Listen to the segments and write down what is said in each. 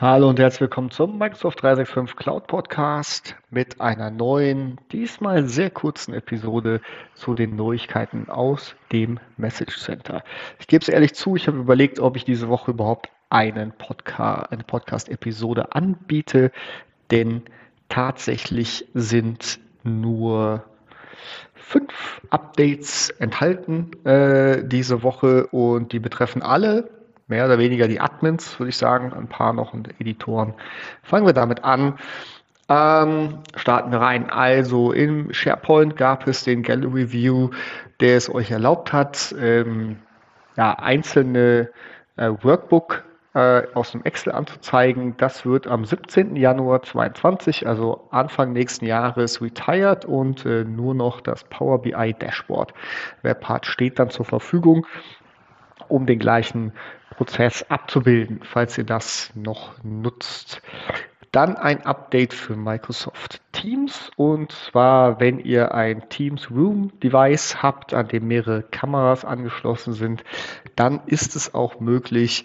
Hallo und herzlich willkommen zum Microsoft 365 Cloud Podcast mit einer neuen, diesmal sehr kurzen Episode zu den Neuigkeiten aus dem Message Center. Ich gebe es ehrlich zu, ich habe überlegt, ob ich diese Woche überhaupt einen Podcast, eine Podcast-Episode anbiete, denn tatsächlich sind nur fünf Updates enthalten äh, diese Woche und die betreffen alle mehr oder weniger die Admins, würde ich sagen, ein paar noch und Editoren. Fangen wir damit an. Ähm, starten wir rein. Also im SharePoint gab es den Gallery View, der es euch erlaubt hat, ähm, ja, einzelne äh, Workbook äh, aus dem Excel anzuzeigen. Das wird am 17. Januar 2022, also Anfang nächsten Jahres, retired und äh, nur noch das Power BI Dashboard Webpart steht dann zur Verfügung, um den gleichen Prozess abzubilden, falls ihr das noch nutzt. Dann ein Update für Microsoft Teams und zwar, wenn ihr ein Teams Room Device habt, an dem mehrere Kameras angeschlossen sind, dann ist es auch möglich,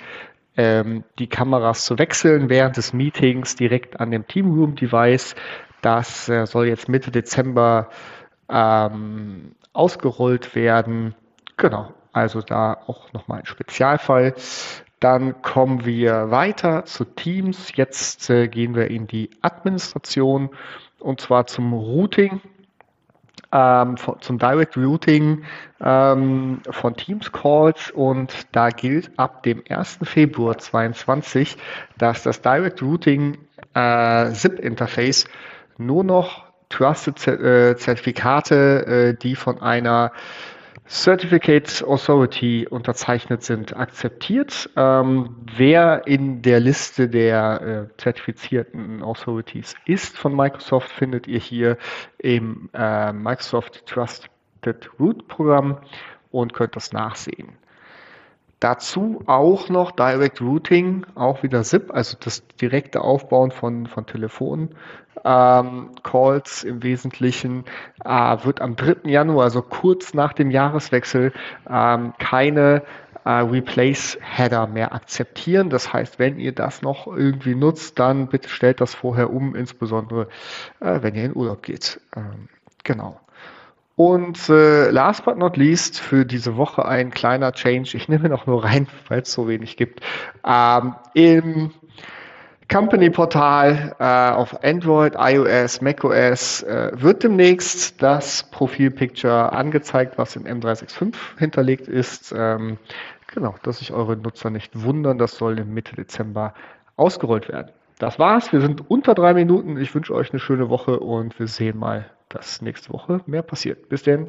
ähm, die Kameras zu wechseln während des Meetings direkt an dem Team Room Device. Das äh, soll jetzt Mitte Dezember ähm, ausgerollt werden. Genau, also da auch nochmal ein Spezialfall. Dann kommen wir weiter zu Teams. Jetzt äh, gehen wir in die Administration und zwar zum Routing, ähm, zum Direct Routing ähm, von Teams Calls und da gilt ab dem 1. Februar 2022, dass das Direct Routing äh, ZIP Interface nur noch Trusted äh, Zertifikate, äh, die von einer Certificate Authority unterzeichnet sind, akzeptiert. Ähm, wer in der Liste der äh, zertifizierten Authorities ist von Microsoft, findet ihr hier im äh, Microsoft Trusted Root Programm und könnt das nachsehen. Dazu auch noch Direct Routing, auch wieder SIP, also das direkte Aufbauen von, von Telefon, ähm, im Wesentlichen, äh, wird am 3. Januar, also kurz nach dem Jahreswechsel, ähm, keine äh, Replace-Header mehr akzeptieren. Das heißt, wenn ihr das noch irgendwie nutzt, dann bitte stellt das vorher um, insbesondere äh, wenn ihr in Urlaub geht. Ähm, genau. Und äh, last but not least für diese Woche ein kleiner Change. Ich nehme noch nur rein, weil es so wenig gibt. Ähm, Im Company-Portal äh, auf Android, iOS, macOS äh, wird demnächst das Profil-Picture angezeigt, was in M365 hinterlegt ist. Ähm, genau, dass sich eure Nutzer nicht wundern. Das soll im Mitte Dezember ausgerollt werden. Das war's. Wir sind unter drei Minuten. Ich wünsche euch eine schöne Woche und wir sehen mal, dass nächste Woche mehr passiert. Bis denn.